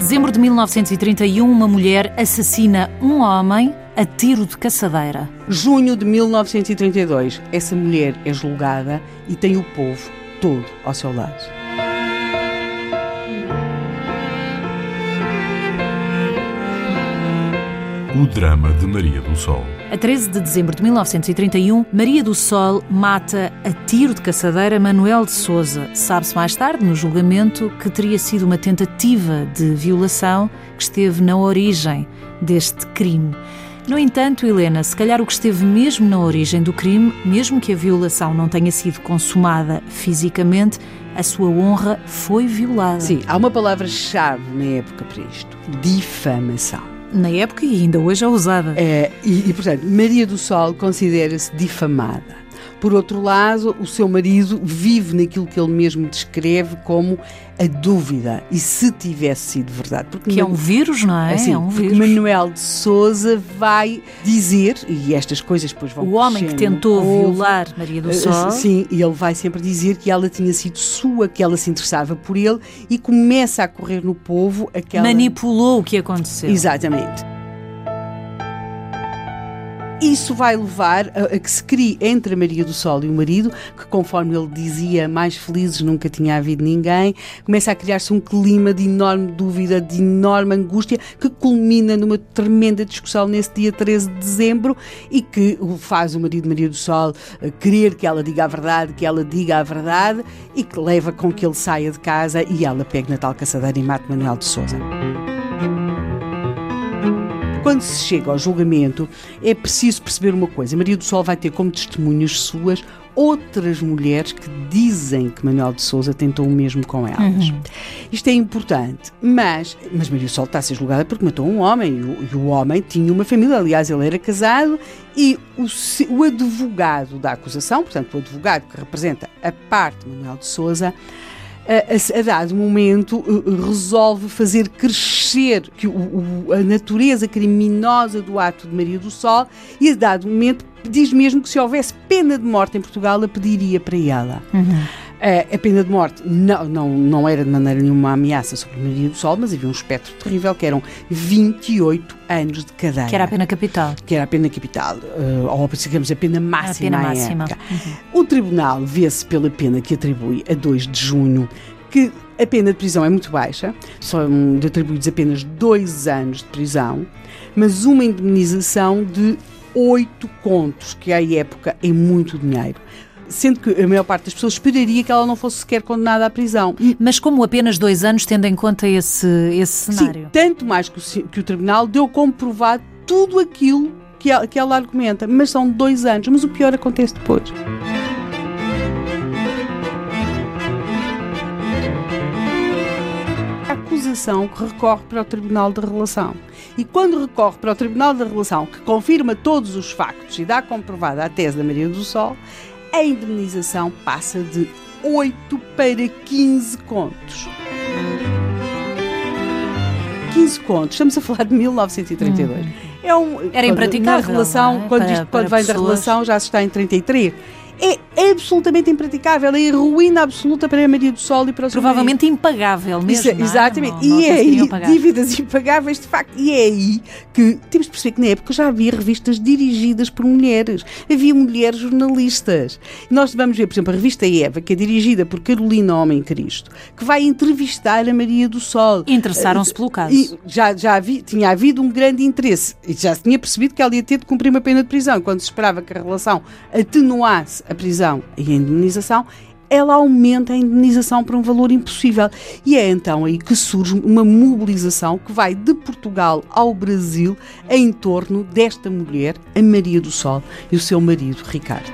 Dezembro de 1931, uma mulher assassina um homem a tiro de caçadeira. Junho de 1932, essa mulher é julgada e tem o povo todo ao seu lado. O drama de Maria do Sol. A 13 de dezembro de 1931, Maria do Sol mata a tiro de caçadeira Manuel de Souza. Sabe-se mais tarde, no julgamento, que teria sido uma tentativa de violação que esteve na origem deste crime. No entanto, Helena, se calhar o que esteve mesmo na origem do crime, mesmo que a violação não tenha sido consumada fisicamente, a sua honra foi violada. Sim, há uma palavra-chave na época para isto: difamação na época e ainda hoje é usada. É, e, e portanto, Maria do Sol considera-se difamada. Por outro lado, o seu marido vive naquilo que ele mesmo descreve como a dúvida. E se tivesse sido verdade? Porque que é um vírus, não é? Assim, é um vírus. Manuel de Souza vai dizer, e estas coisas depois vão O homem que tentou violar Maria do eh, Sol. Sim, e ele vai sempre dizer que ela tinha sido sua, que ela se interessava por ele e começa a correr no povo aquela. Manipulou o que aconteceu. Exatamente. Isso vai levar a, a, que se crie entre a Maria do Sol e o marido, que conforme ele dizia, mais felizes nunca tinha havido ninguém, começa a criar-se um clima de enorme dúvida, de enorme angústia, que culmina numa tremenda discussão nesse dia 13 de dezembro e que faz o marido Maria do Sol eh, querer que ela diga a verdade, que ela diga a verdade e que leva com que ele saia de casa e ela pegue na tal caçadeira e mate Manuel de Souza. Quando se chega ao julgamento, é preciso perceber uma coisa: Maria do Sol vai ter como testemunhas suas outras mulheres que dizem que Manuel de Souza tentou o mesmo com elas. Uhum. Isto é importante, mas, mas Maria do Sol está a ser julgada porque matou um homem e o, e o homem tinha uma família, aliás, ele era casado e o, o advogado da acusação, portanto, o advogado que representa a parte de Manuel de Souza, a, a, dado momento resolve fazer crescer que o, a natureza criminosa do ato de Maria do Sol e a dado momento diz mesmo que se houvesse pena de morte em Portugal a pediria para ela. Uhum. A pena de morte não, não, não era de maneira nenhuma uma ameaça sobre Maria do Sol, mas havia um espectro terrível que eram 28 anos de cadeia. Que era a pena capital. Que era a pena capital, uh, ou digamos a pena máxima. A pena máxima. Uhum. O tribunal vê-se pela pena que atribui a 2 de junho que a pena de prisão é muito baixa, são atribuídos apenas dois anos de prisão, mas uma indemnização de oito contos, que à época é muito dinheiro sendo que a maior parte das pessoas esperaria que ela não fosse sequer condenada à prisão. Mas como apenas dois anos, tendo em conta esse, esse cenário? Sim, tanto mais que o, que o Tribunal deu como provado tudo aquilo que ela, que ela argumenta, mas são dois anos. Mas o pior acontece depois. A acusação que recorre para o Tribunal da Relação. E quando recorre para o Tribunal da Relação, que confirma todos os factos e dá comprovada a tese da Maria do Sol, a indemnização passa de 8 para 15 contos. 15 contos, estamos a falar de 1932. Hum. É um, Era impraticável. Na relação, é? quando, para, isto, quando vem da relação, já se está em 33 é absolutamente impraticável, é ruína absoluta para a Maria do Sol e para o Provavelmente impagável mesmo. Isso, é? exatamente. Não, não e é aí, pagar. dívidas impagáveis de facto. E é aí que temos de perceber que na época já havia revistas dirigidas por mulheres. Havia mulheres jornalistas. Nós vamos ver, por exemplo, a revista Eva, que é dirigida por Carolina Homem Cristo, que vai entrevistar a Maria do Sol. Interessaram-se pelo caso. E já, já havia, tinha havido um grande interesse. E já se tinha percebido que ela ia ter de cumprir uma pena de prisão. Quando se esperava que a relação atenuasse a prisão e a indemnização, ela aumenta a indemnização para um valor impossível. E é então aí que surge uma mobilização que vai de Portugal ao Brasil em torno desta mulher, a Maria do Sol, e o seu marido, Ricardo.